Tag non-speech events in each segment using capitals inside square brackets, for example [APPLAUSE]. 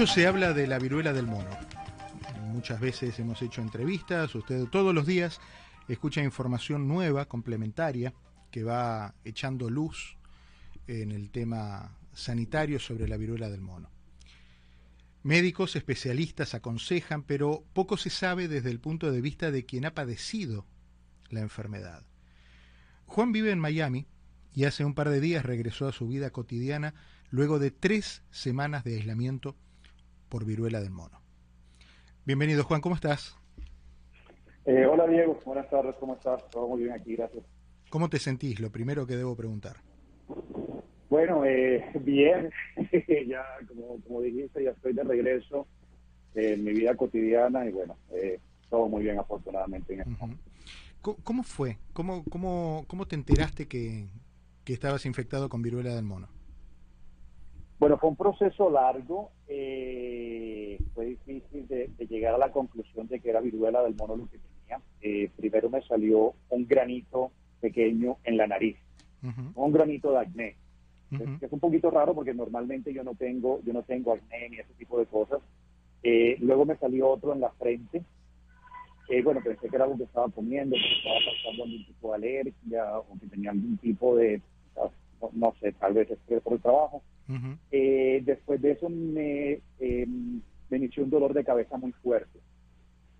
Mucho se habla de la viruela del mono. Muchas veces hemos hecho entrevistas, usted todos los días escucha información nueva, complementaria, que va echando luz en el tema sanitario sobre la viruela del mono. Médicos especialistas aconsejan, pero poco se sabe desde el punto de vista de quien ha padecido la enfermedad. Juan vive en Miami y hace un par de días regresó a su vida cotidiana luego de tres semanas de aislamiento por viruela del mono. Bienvenido Juan, ¿cómo estás? Eh, hola Diego, buenas tardes, ¿cómo estás? Todo muy bien aquí, gracias. ¿Cómo te sentís? Lo primero que debo preguntar. Bueno, eh, [LAUGHS] bien, [LAUGHS] ya como, dijiste, ya estoy de regreso en mi vida cotidiana y bueno, eh, todo muy bien afortunadamente en ¿Cómo, fue? ¿Cómo, cómo, cómo te enteraste que, que estabas infectado con viruela del mono? Bueno, fue un proceso largo, eh, fue difícil de, llegar a la conclusión de que era viruela del mono lo que tenía. Eh, primero me salió un granito pequeño en la nariz, un granito de acné, que es un poquito raro porque normalmente yo no tengo, yo no tengo acné ni ese tipo de cosas. Eh, luego me salió otro en la frente. bueno, pensé que era algo que estaba comiendo, que estaba pasando algún tipo de alergia o que tenía algún tipo de, no, sé, tal vez es por el trabajo. Eh, después de eso me, eh, me inició un dolor de cabeza muy fuerte,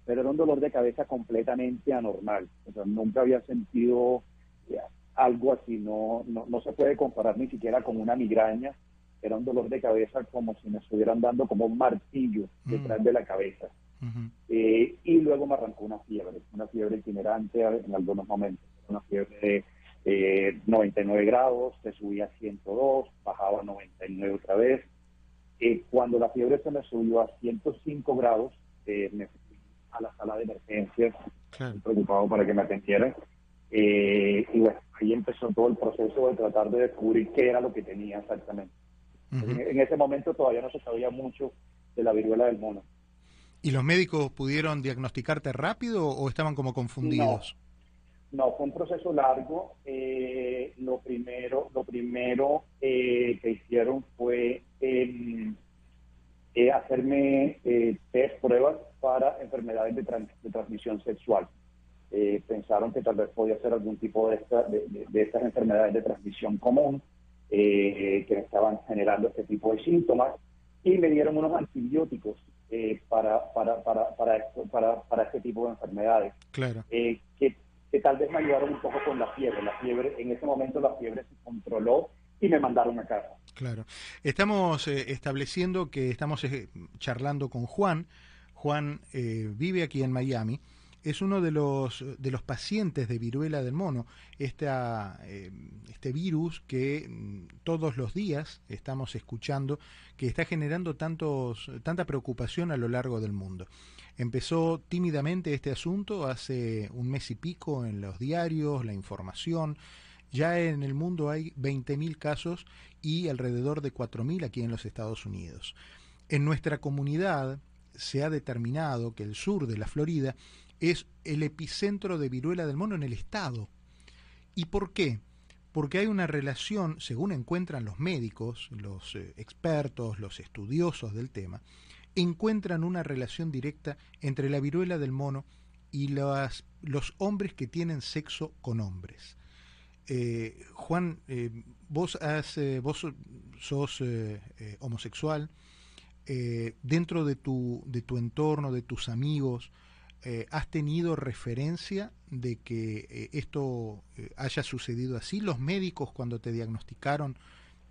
pero era un dolor de cabeza completamente anormal. O sea, nunca había sentido eh, algo así, no, no, se puede comparar ni siquiera con una migraña. Era un dolor de cabeza como si me estuvieran dando como un martillo detrás de la cabeza. y luego me arrancó una fiebre, una fiebre itinerante en algunos momentos, una fiebre de eh, 99 grados, se subía a 102, bajaba a 99 otra vez. Eh, cuando la fiebre se me subió a 105 grados, eh, me fui a la sala de emergencias, preocupado para que me atendieran. Eh, y bueno, ahí empezó todo el proceso de tratar de descubrir qué era lo que tenía exactamente. en, ese momento todavía no se sabía mucho de la viruela del mono. ¿Y los médicos pudieron diagnosticarte rápido o estaban como confundidos? No, fue un proceso largo. Eh, lo primero, lo primero eh, que hicieron fue em, eh, hacerme test pruebas para enfermedades de, transmisión sexual. pensaron que tal vez podía ser algún tipo de, de, estas enfermedades de transmisión común que estaban generando este tipo de síntomas y me dieron unos antibióticos para, para, para, para, para, para este tipo de enfermedades. Claro. que tal vez me ayudaron un poco con la fiebre. La fiebre, en ese momento la fiebre se controló y me mandaron a casa. Claro. Estamos eh, estableciendo que estamos eh, charlando con Juan. Juan eh, vive aquí en Miami. Es uno de los, de los pacientes de viruela del mono, esta, este virus que mm, todos los días estamos escuchando, que está generando tantos, tanta preocupación a lo largo del mundo. Empezó tímidamente este asunto hace un mes y pico en los diarios, la información. Ya en el mundo hay 20.000 casos y alrededor de 4.000 aquí en los Estados Unidos. En nuestra comunidad se ha determinado que el sur de la Florida es el epicentro de viruela del mono en el estado. ¿Y por qué? Porque hay una relación, según encuentran los médicos, los eh, expertos, los estudiosos del tema, encuentran una relación directa entre la viruela del mono y los hombres que tienen sexo con hombres. Eh, Juan, eh, vos, has, vos sos homosexual, dentro de tu, de tu entorno, de tus amigos, ¿has tenido referencia de que esto haya sucedido así? ¿Los médicos cuando te diagnosticaron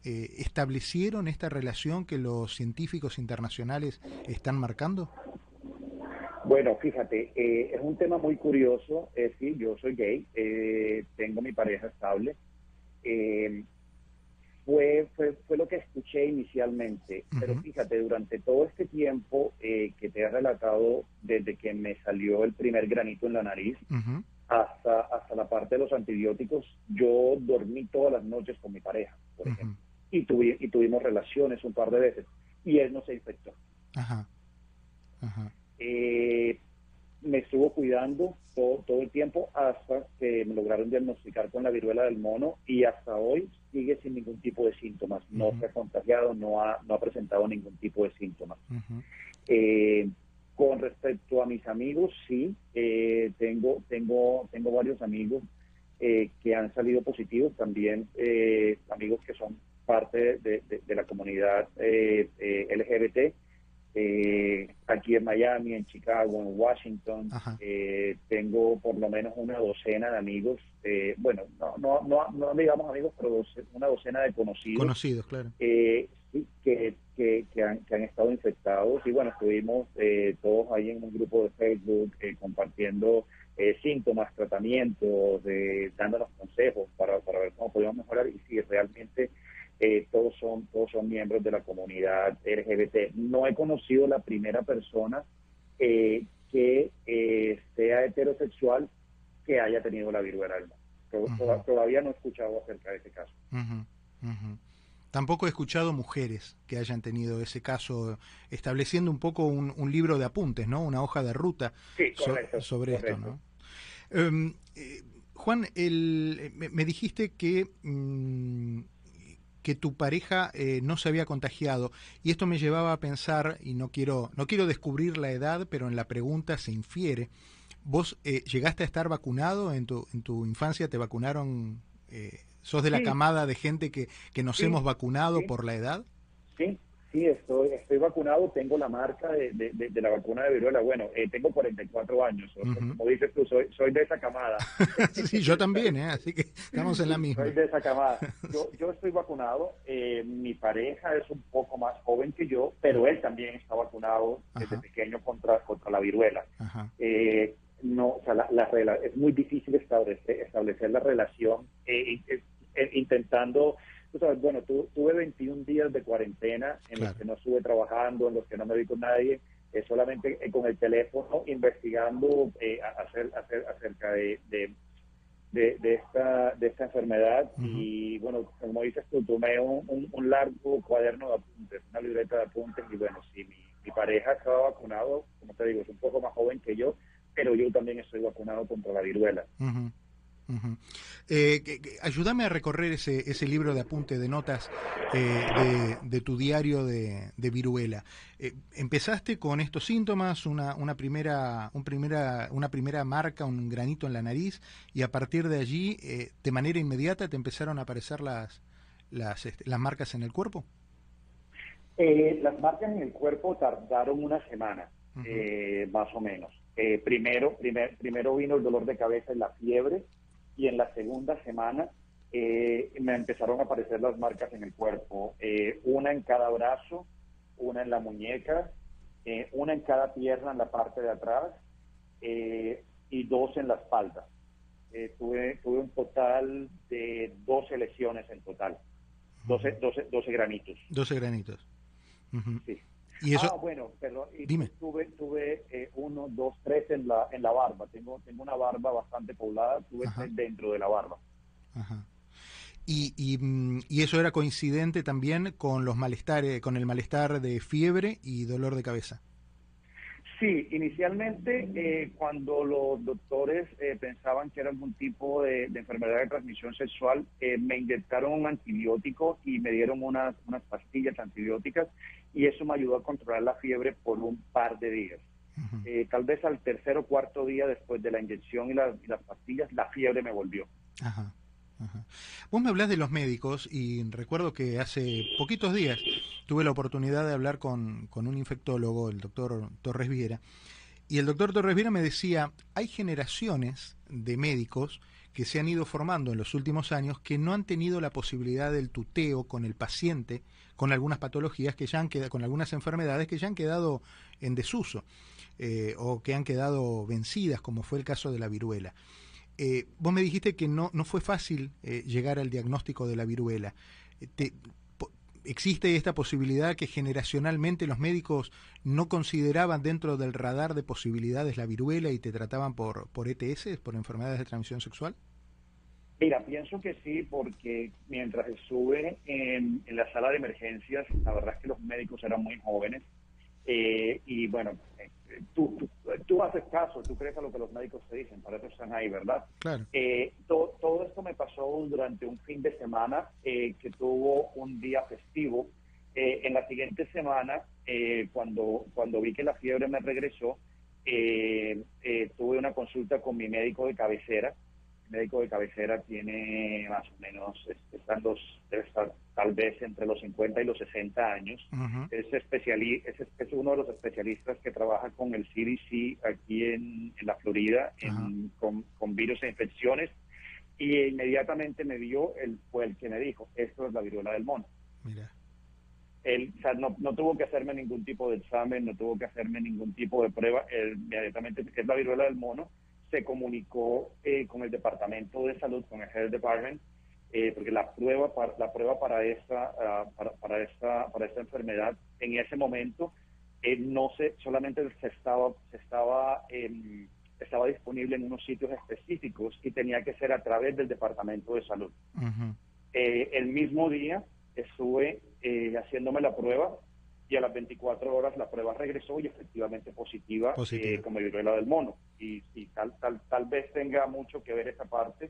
eh, establecieron esta relación que los científicos internacionales están marcando? Bueno, fíjate, eh, es un tema muy curioso. Es decir, yo soy gay, eh, tengo mi pareja estable. Fue, fue, fue lo que escuché inicialmente, pero fíjate, durante todo este tiempo que te he relatado, desde que me salió el primer granito en la nariz, hasta, hasta la parte de los antibióticos, yo dormí todas las noches con mi pareja, por ejemplo y, y tuvimos relaciones un par de veces y él no se infectó. Ajá. Eh, me estuvo cuidando todo, todo el tiempo hasta que me lograron diagnosticar con la viruela del mono y hasta hoy sigue sin ningún tipo de síntomas. No se ha contagiado, no ha, no ha presentado ningún tipo de síntomas. eh, con respecto a mis amigos, sí, eh, tengo, tengo, tengo varios amigos eh, que han salido positivos, también eh, amigos que son parte de, de la comunidad LGBT eh, aquí en Miami, en Chicago, en Washington. Eh, tengo por lo menos una docena de amigos, eh, bueno, no, no, no, no digamos amigos, pero una docena de conocidos. Conocidos, claro. Eh, que, que, que, han, que han estado infectados y bueno, estuvimos eh, todos ahí en un grupo de Facebook compartiendo síntomas, tratamientos, dándonos consejos para, para ver cómo podíamos mejorar y si realmente eh, todos son todos son miembros de la comunidad LGBT. No he conocido la primera persona eh, que eh, sea heterosexual que haya tenido la viruela del mono. Todavía no he escuchado acerca de ese caso. Tampoco he escuchado mujeres que hayan tenido ese caso, estableciendo un poco un, libro de apuntes, ¿no? Una hoja de ruta sobre esto, ¿no? Em, Juan, el, me, dijiste que mm, que tu pareja eh, no se había contagiado. Y esto me llevaba a pensar y no quiero no quiero descubrir la edad pero en la pregunta se infiere. Vos eh, llegaste a estar vacunado en tu en tu infancia te vacunaron eh, sos de la camada de gente que, que nos hemos vacunado por la edad sí Sí, estoy, estoy vacunado, tengo la marca de, de, la vacuna de viruela. Bueno, eh, tengo 44 años, como dices tú, soy, soy de esa camada. [LAUGHS] sí, yo también, ¿eh? así que estamos en la misma. Soy de esa camada. [LAUGHS] Yo, yo estoy vacunado, eh, mi pareja es un poco más joven que yo, pero él también está vacunado desde pequeño contra, contra la viruela. Eh, no, o sea, la, la, es muy difícil establecer, establecer la relación intentando bueno, tuve 21 días de cuarentena en los que no estuve trabajando, en los que no me vi con nadie, eh, solamente eh, con el teléfono investigando eh, hacer, hacer, acerca de, de, de, esta, de esta enfermedad. Y bueno, como dices tú, tomé un, un, largo cuaderno de apuntes, una libreta de apuntes. Y bueno, si mi, mi pareja estaba vacunado, como te digo, es un poco más joven que yo, pero yo también estoy vacunado contra la viruela. Eh, ayúdame a recorrer ese, ese libro de apunte de notas eh, de, tu diario de, viruela. Eh, empezaste con estos síntomas, una, una, primera, un primera, una primera marca, un granito en la nariz, y a partir de allí, de manera inmediata, te empezaron a aparecer las, las, este, las marcas en el cuerpo. las marcas en el cuerpo tardaron una semana, más o menos. primero, primer, primero vino el dolor de cabeza y la fiebre y en la segunda semana eh, me empezaron a aparecer las marcas en el cuerpo, eh, una en cada brazo, una en la muñeca, eh, una en cada pierna en la parte de atrás y dos en la espalda. tuve, tuve un total de 12 lesiones en total, 12, 12, 12 granitos. 12 granitos. Sí. Ah, bueno, perdón. Dime. Tuve, tuve eh, uno, dos, tres en la, en la barba. Tengo, tengo una barba bastante poblada. Tuve tres dentro de la barba. Ajá. Y, y, mm, y, eso era coincidente también con los malestares, con el malestar de fiebre y dolor de cabeza. Sí, inicialmente eh, cuando los doctores eh, pensaban que era algún tipo de, enfermedad de transmisión sexual, eh, me inyectaron un antibiótico y me dieron unas, unas pastillas antibióticas y eso me ayudó a controlar la fiebre por un par de días. tal vez al tercer o cuarto día después de la inyección y, y las pastillas, la fiebre me volvió. Ajá. Vos me hablas de los médicos y recuerdo que hace poquitos días tuve la oportunidad de hablar con, con un infectólogo, el doctor Torres Viera, y el doctor Torres Viera me decía, hay generaciones de médicos que se han ido formando en los últimos años que no han tenido la posibilidad del tuteo con el paciente con algunas patologías que ya han quedado, con algunas enfermedades que ya han quedado en desuso eh, o que han quedado vencidas, como fue el caso de la viruela. Eh, vos me dijiste que no, no fue fácil eh, llegar al diagnóstico de la viruela. Eh, ¿Existe esta posibilidad que generacionalmente los médicos no consideraban dentro del radar de posibilidades la viruela y te trataban por, por ETS, por enfermedades de transmisión sexual? Mira, pienso que sí, porque mientras estuve en, en la sala de emergencias, la verdad es que los médicos eran muy jóvenes Eh, y bueno, eh, tú, tú, haces caso, tú crees a lo que los médicos te dicen, para eso están ahí, ¿verdad? Claro. todo, todo esto me pasó durante un fin de semana que tuvo un día festivo. en la siguiente semana, cuando, cuando vi que la fiebre me regresó, tuve una consulta con mi médico de cabecera médico de cabecera tiene más o menos, están los, debe estar tal vez entre los 50 y los 60 años. es, es, uno de los especialistas que trabaja con el CDC aquí en, la Florida con, virus e infecciones y inmediatamente me dio, el, fue el que me dijo, esto es la viruela del mono. Mira. Él no, no, tuvo que hacerme ningún tipo de examen, no tuvo que hacerme ningún tipo de prueba, él, inmediatamente es la viruela del mono se comunicó eh, con el Departamento de Salud, con el Health Department, eh, porque la prueba para, la prueba para esta ah, para, para, esta para esta enfermedad en ese momento eh, no se solamente se estaba se estaba em, estaba disponible en unos sitios específicos y tenía que ser a través del Departamento de Salud. el mismo día estuve haciéndome la prueba y a las 24 horas la prueba regresó y efectivamente positiva, Eh, como viruela del mono. Y, tal, tal, tal vez tenga mucho que ver esa parte,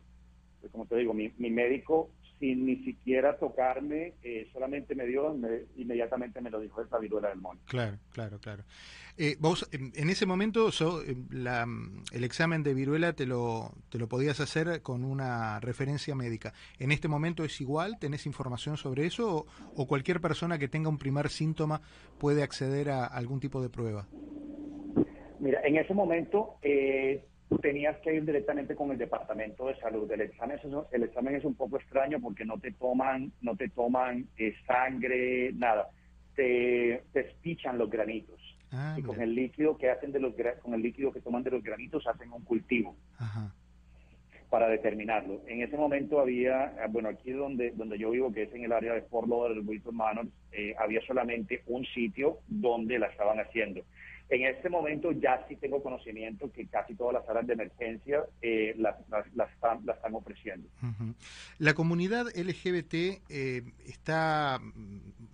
pues como te digo, mi, mi médico sin ni siquiera tocarme, eh, solamente me dio, inmediatamente me lo dijo, es la viruela del mono. Claro, claro, claro. Eh, vos, en, ese momento, eh, la, el examen de viruela te lo, te lo podías hacer con una referencia médica. ¿En este momento es igual? ¿Tenés información sobre eso? ¿O, cualquier persona que tenga un primer síntoma puede acceder a algún tipo de prueba? Mira, en ese momento eh, tenías que ir directamente con el departamento de salud. El examen es, el examen es un poco extraño porque no te toman, no te toman eh, sangre, nada. Te, te espichan los granitos. Ah, y con el líquido que hacen de los con el líquido que toman de los granitos hacen un cultivo para determinarlo. En ese momento había, ah, bueno, aquí donde donde yo vivo, que es en el área de Fort Lauderdale, Wilton Manor, eh, había solamente un sitio donde la estaban haciendo. En este momento ya sí tengo conocimiento que casi todas las salas de emergencia eh, las, están, ofreciendo. La comunidad LGBT eh, está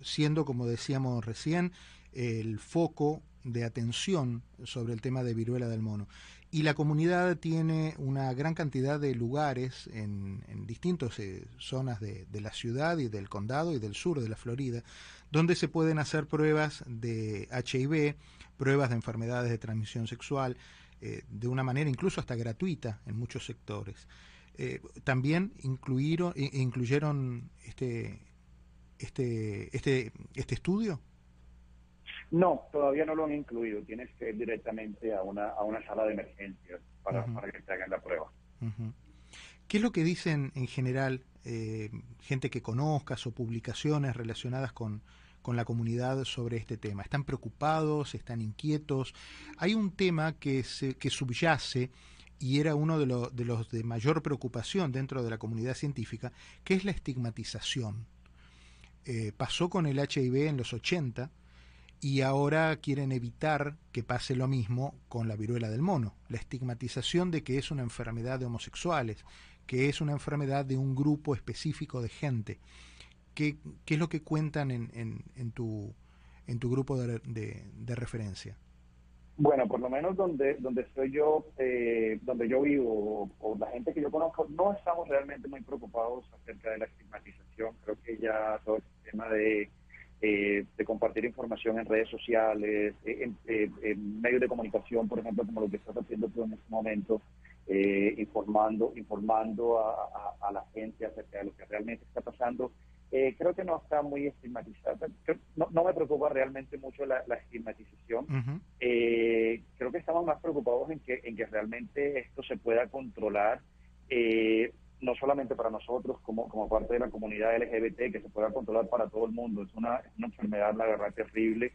siendo, como decíamos recién, el foco de atención sobre el tema de viruela del mono. Y la comunidad tiene una gran cantidad de lugares en, distintas eh, zonas de, de, la ciudad y del condado y del sur de la Florida, donde se pueden hacer pruebas de HIV, pruebas de enfermedades de transmisión sexual, eh, de una manera incluso hasta gratuita en muchos sectores. Eh, también incluyeron, incluyeron este, este, este, este estudio. No, todavía no lo han incluido. Tienes que ir directamente a una, a una sala de emergencia para, que te hagan la prueba. ¿Qué es lo que dicen en general eh, gente que conozcas o publicaciones relacionadas con, con la comunidad sobre este tema? ¿Están preocupados? ¿Están inquietos? Hay un tema que, se, que subyace y era uno de, los de mayor preocupación dentro de la comunidad científica, que es la estigmatización. Eh, pasó con el HIV en los 80 y ahora quieren evitar que pase lo mismo con la viruela del mono, la estigmatización de que es una enfermedad de homosexuales, que es una enfermedad de un grupo específico de gente. ¿Qué, qué es lo que cuentan en, en, tu, en tu grupo de, de, referencia? Bueno, por lo menos donde donde estoy yo, eh, donde yo vivo, o, la gente que yo conozco, no estamos realmente muy preocupados acerca de la estigmatización. Creo que ya todo el tema de, eh, de compartir información en redes sociales, eh, en, medios de comunicación, por ejemplo, como lo que estás haciendo tú en este momento, informando informando a, a, la gente acerca de lo que realmente está pasando eh, creo que no está muy estigmatizada. No, no me preocupa realmente mucho la, estigmatización. Eh, creo que estamos más preocupados en que, en que realmente esto se pueda controlar, eh, no solamente para nosotros como, como parte de la comunidad LGBT, que se pueda controlar para todo el mundo. Es una, una enfermedad, la verdad, terrible.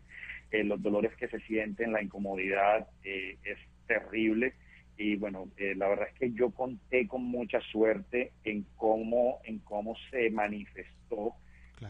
los dolores que se sienten, la incomodidad es terrible y bueno, eh, la verdad es que yo conté con mucha suerte en cómo, en cómo se manifestó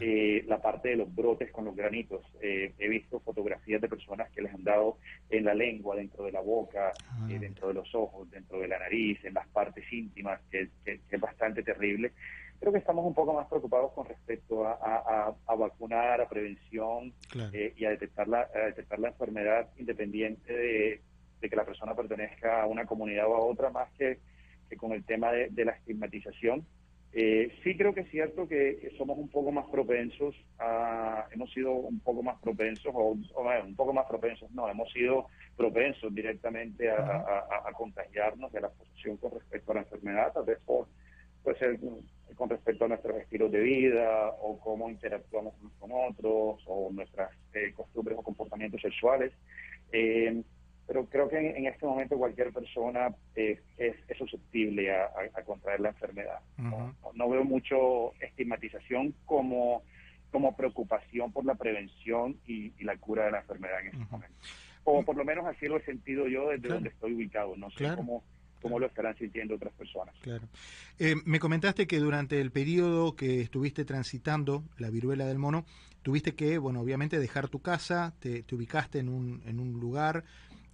eh, la parte de los brotes con los granitos. Eh, he visto fotografías de personas que les han dado en la lengua, dentro de la boca, ah. dentro de los ojos, dentro de la nariz, en las partes íntimas, que, es bastante terrible. creo que estamos un poco más preocupados con respecto a, vacunar, a prevención eh, y a detectar, la, detectar la enfermedad independiente de, que la persona pertenezca a una comunidad o a otra, más que, con el tema de, la estigmatización. Eh, sí creo que es cierto que somos un poco más propensos a, hemos sido un poco más propensos, o, un poco más propensos, no, hemos sido propensos directamente a, contagiarnos de la posición con respecto a la enfermedad, tal vez por, puede ser con respecto a nuestros estilos de vida o cómo interactuamos unos con otros o nuestras eh, costumbres o comportamientos sexuales. Eh, pero creo que en, este momento cualquier persona eh, es, susceptible a, contraer la enfermedad. no, veo mucho estigmatización como, como preocupación por la prevención y, la cura de la enfermedad en este momento. O por lo menos así lo he sentido yo desde donde estoy ubicado. No sé cómo cómo lo estarán sintiendo otras personas. Claro. Eh, me comentaste que durante el periodo que estuviste transitando la viruela del mono, tuviste que, bueno, obviamente dejar tu casa, te, ubicaste en un, en un lugar.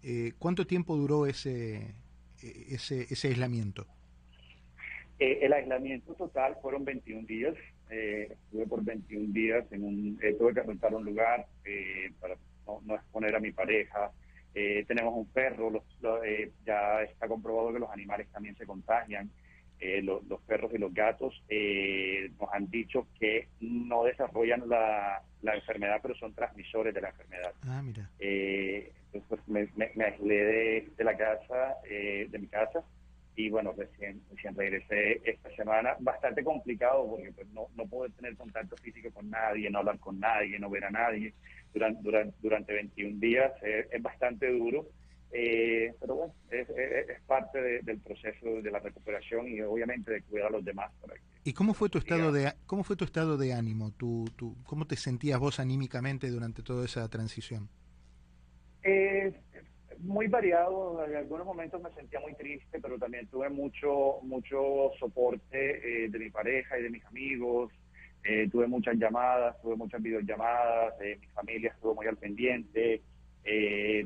Eh, ¿Cuánto tiempo duró ese, ese, ese aislamiento? Eh, el aislamiento total fueron 21 días. estuve por 21 días en un, tuve que rentar un lugar para no, exponer a mi pareja. Eh, tenemos un perro, eh, ya está comprobado que los animales también se contagian. Eh, los, perros y los gatos nos han dicho que no desarrollan la, enfermedad, pero son transmisores de la enfermedad. Ah, mira. entonces pues, me, me, aislé de, la casa, de mi casa, y bueno, recién, recién regresé esta semana. Bastante complicado porque pues, no, no puedo tener contacto físico con nadie, no hablar con nadie, no ver a nadie durante, durante, durante 21 días. es bastante duro, eh, pero bueno, es, parte del proceso de la recuperación y obviamente de cuidar a los demás. ¿Y cómo fue tu estado de cómo fue tu estado de ánimo? ¿Tú, tú, ¿Cómo te sentías vos anímicamente durante toda esa transición? Eh, muy variado, en algunos momentos me sentía muy triste, pero también tuve mucho mucho soporte eh, de mi pareja y de mis amigos, eh, tuve muchas llamadas, tuve muchas videollamadas, eh, mi familia estuvo muy al pendiente,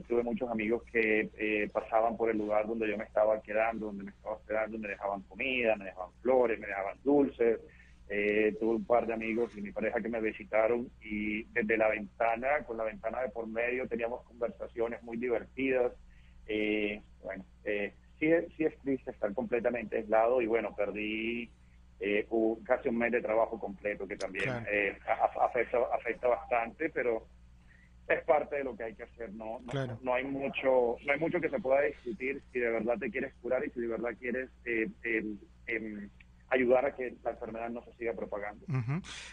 tuve muchos amigos que pasaban por el lugar donde yo me estaba quedando, donde me estaba hospedando, me dejaban comida, me dejaban flores, me dejaban dulces, tuve un par de amigos y mi pareja que me visitaron y desde la ventana, con la ventana de por medio, teníamos conversaciones muy divertidas. Eh, bueno, eh, sí, sí es triste estar completamente aislado y bueno, perdí eh, casi un mes de trabajo completo que también afecta, afecta bastante, pero es parte de lo que hay que hacer no no, hay mucho no hay mucho que se pueda discutir si de verdad te quieres curar y si de verdad quieres eh, em, ayudar a que la enfermedad no se siga propagando.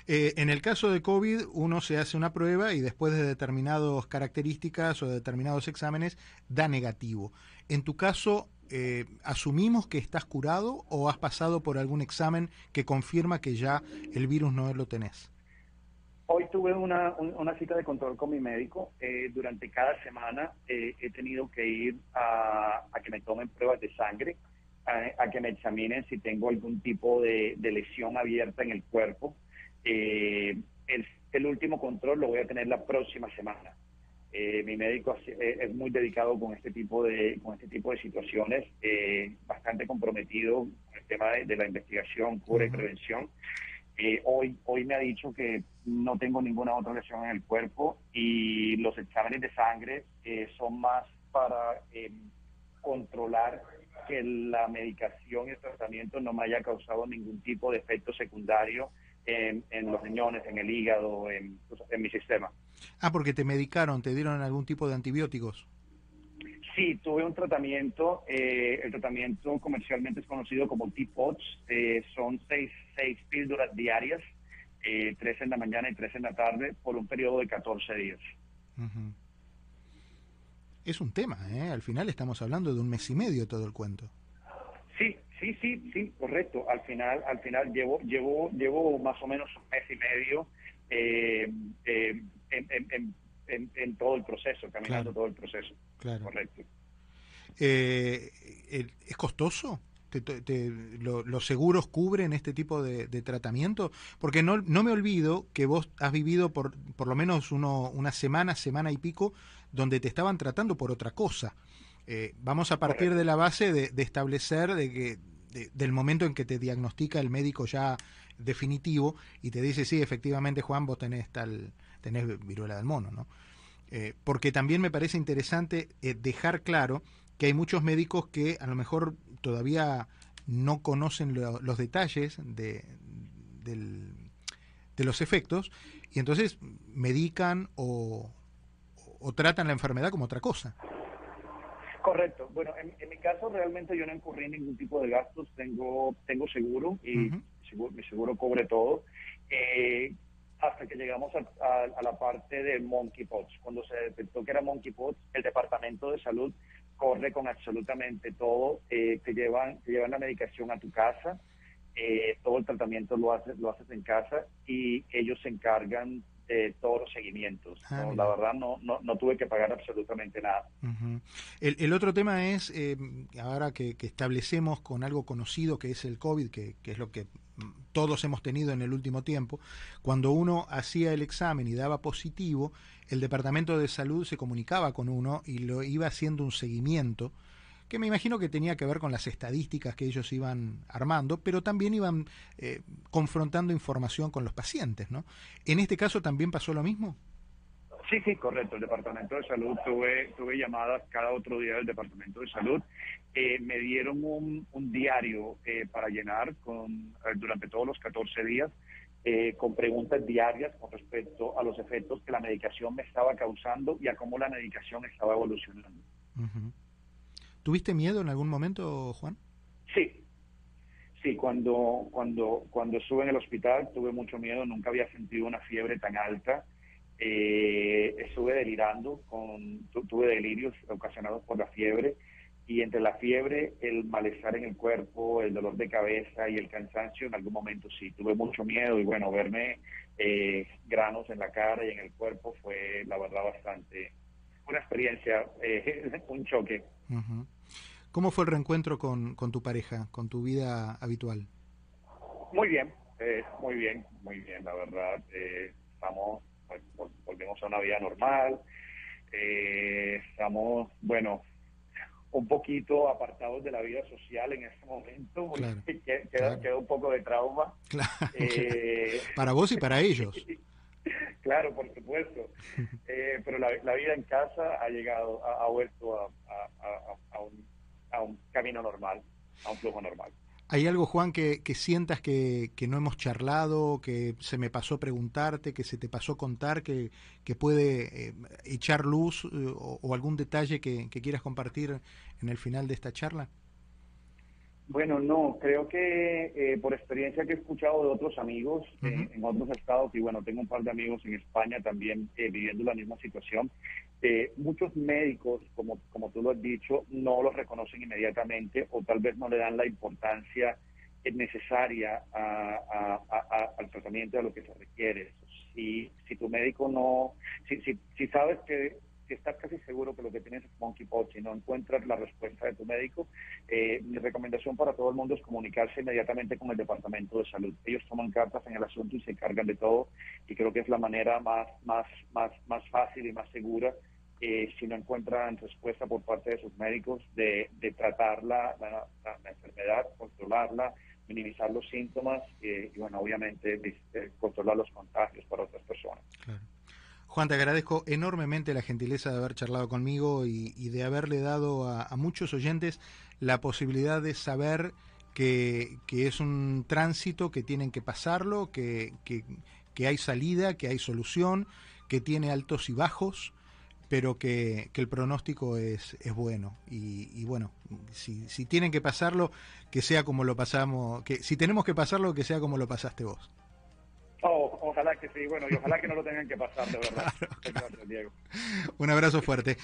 Eh, en el caso de COVID, uno se hace una prueba y después de determinadas características o de determinados exámenes da negativo. En tu caso, eh, ¿asumimos que estás curado o has pasado por algún examen que confirma que ya el virus no lo tenés? Hoy tuve una, cita de control con mi médico. Eh, durante cada semana he tenido que ir a, a que me tomen pruebas de sangre a, que me examinen si tengo algún tipo de, lesión abierta en el cuerpo. Eh, el, último control lo voy a tener la próxima semana. Eh, mi médico eh, es muy dedicado con este tipo de con este tipo de situaciones, bastante comprometido con el tema de, la investigación, cura y prevención. Hoy hoy me ha dicho que no tengo ninguna otra lesión en el cuerpo y los exámenes de sangre son más para controlar que la medicación y el tratamiento no me haya causado ningún tipo de efecto secundario en, los riñones, en el hígado, en, en, mi sistema. Ah, porque te medicaron, te dieron algún tipo de antibióticos. Sí, tuve un tratamiento, eh, el tratamiento comercialmente es conocido como T-POTS, eh, son seis, seis píldoras diarias, eh, tres en la mañana y tres en la tarde, por un periodo de 14 días es un tema, ¿eh? Al final estamos hablando de un mes y medio todo el cuento. Sí, sí, sí, sí, correcto. Al final, al final llevo, llevo, llevo más o menos un mes y medio eh, eh, en, todo el proceso, caminando todo el proceso. Claro. Correcto. Eh, ¿Es costoso? los seguros cubren este tipo de, tratamiento? Porque no, no me olvido que vos has vivido por, por lo menos uno, una semana, semana y pico, donde te estaban tratando por otra cosa. Eh, vamos a partir de la base de, establecer de que del momento en que te diagnostica el médico ya definitivo y te dice, sí, efectivamente, Juan, vos tenés tal, tenés viruela del mono, ¿no? Eh, porque también me parece interesante eh, dejar claro que hay muchos médicos que a lo mejor todavía no conocen los detalles de, de los efectos y entonces medican o, o tratan la enfermedad como otra cosa. Correcto. Bueno, en, mi caso realmente yo no incurrí en ningún tipo de gastos. Tengo tengo seguro y mi seguro cubre todo. Eh, hasta que llegamos a, la parte de monkeypox. Cuando se detectó que era monkeypox, el Departamento de Salud corre con absolutamente todo. Eh, te, llevan, te llevan la medicación a tu casa, eh, todo el tratamiento lo haces, lo haces en casa y ellos se encargan todos los seguimientos. Ah, la verdad no, no, no, tuve que pagar absolutamente nada. el, el, otro tema es, eh, ahora que, establecemos con algo conocido que es el COVID, que, que, es lo que todos hemos tenido en el último tiempo, cuando uno hacía el examen y daba positivo, el Departamento de Salud se comunicaba con uno y lo iba haciendo un seguimiento que me imagino que tenía que ver con las estadísticas que ellos iban armando, pero también iban eh, confrontando información con los pacientes, ¿no? ¿En este caso también pasó lo mismo? Sí, sí, correcto. El Departamento de Salud tuve, tuve llamadas cada otro día del Departamento de Salud. Eh, me dieron un, diario eh, para llenar con, durante todos los 14 días con preguntas diarias con respecto a los efectos que la medicación me estaba causando y a cómo la medicación estaba evolucionando. ¿Tuviste miedo en algún momento, Juan? Sí, sí, cuando, cuando, cuando estuve en el hospital tuve mucho miedo, nunca había sentido una fiebre tan alta. Eh, estuve delirando, con, tuve delirios ocasionados por la fiebre y entre la fiebre, el malestar en el cuerpo, el dolor de cabeza y el cansancio, en algún momento sí, tuve mucho miedo y bueno, verme eh, granos en la cara y en el cuerpo fue la verdad bastante, una experiencia, eh, [LAUGHS] un choque. ¿Cómo fue el reencuentro con, tu pareja, con tu vida habitual? Muy bien, eh, muy bien, muy bien, la verdad. Eh, estamos, pues, volvemos a una vida normal. Eh, estamos, bueno, un poquito apartados de la vida social en este momento, [LAUGHS] queda, un poco de trauma. [LAUGHS] [LAUGHS] para vos y para ellos. claro, por supuesto. Eh, pero la, vida en casa ha llegado, ha, vuelto a, un, a, un, camino normal, a un flujo normal. ¿Hay algo, Juan, que, sientas que, no hemos charlado, que se me pasó preguntarte, que se te pasó contar, que, que puede eh, echar luz eh, o, algún detalle que quieras compartir en el final de esta charla? Bueno, no, creo que eh, por experiencia que he escuchado de otros amigos eh, en otros estados, y bueno, tengo un par de amigos en España también eh, viviendo la misma situación, muchos médicos, como, como tú lo has dicho, no los reconocen inmediatamente o tal vez no le dan la importancia necesaria al tratamiento de lo que se requiere. Si, si tu médico no, si, si, si sabes que si estás casi seguro que lo que tienes es monkeypox y no encuentras la respuesta de tu médico, eh, mi recomendación para todo el mundo es comunicarse inmediatamente con el Departamento de Salud. Ellos toman cartas en el asunto y se encargan de todo y creo que es la manera más, más, más, más fácil y más segura eh, si no encuentran respuesta por parte de sus médicos de, de tratar la, la, enfermedad, controlarla, minimizar los síntomas eh, y, bueno, obviamente controlar los contagios. Juan, te agradezco enormemente la gentileza de haber charlado conmigo y, de haberle dado a, muchos oyentes la posibilidad de saber que, es un tránsito, que tienen que pasarlo, que, hay salida, que hay solución, que tiene altos y bajos, pero que, el pronóstico es, es bueno. Y, bueno, si, si tienen que pasarlo, que sea como lo pasamos, que si tenemos que pasarlo, que sea como lo pasaste vos. Que sí, bueno, y ojalá que no lo tengan que pasar, de verdad. [LAUGHS] Un abrazo fuerte.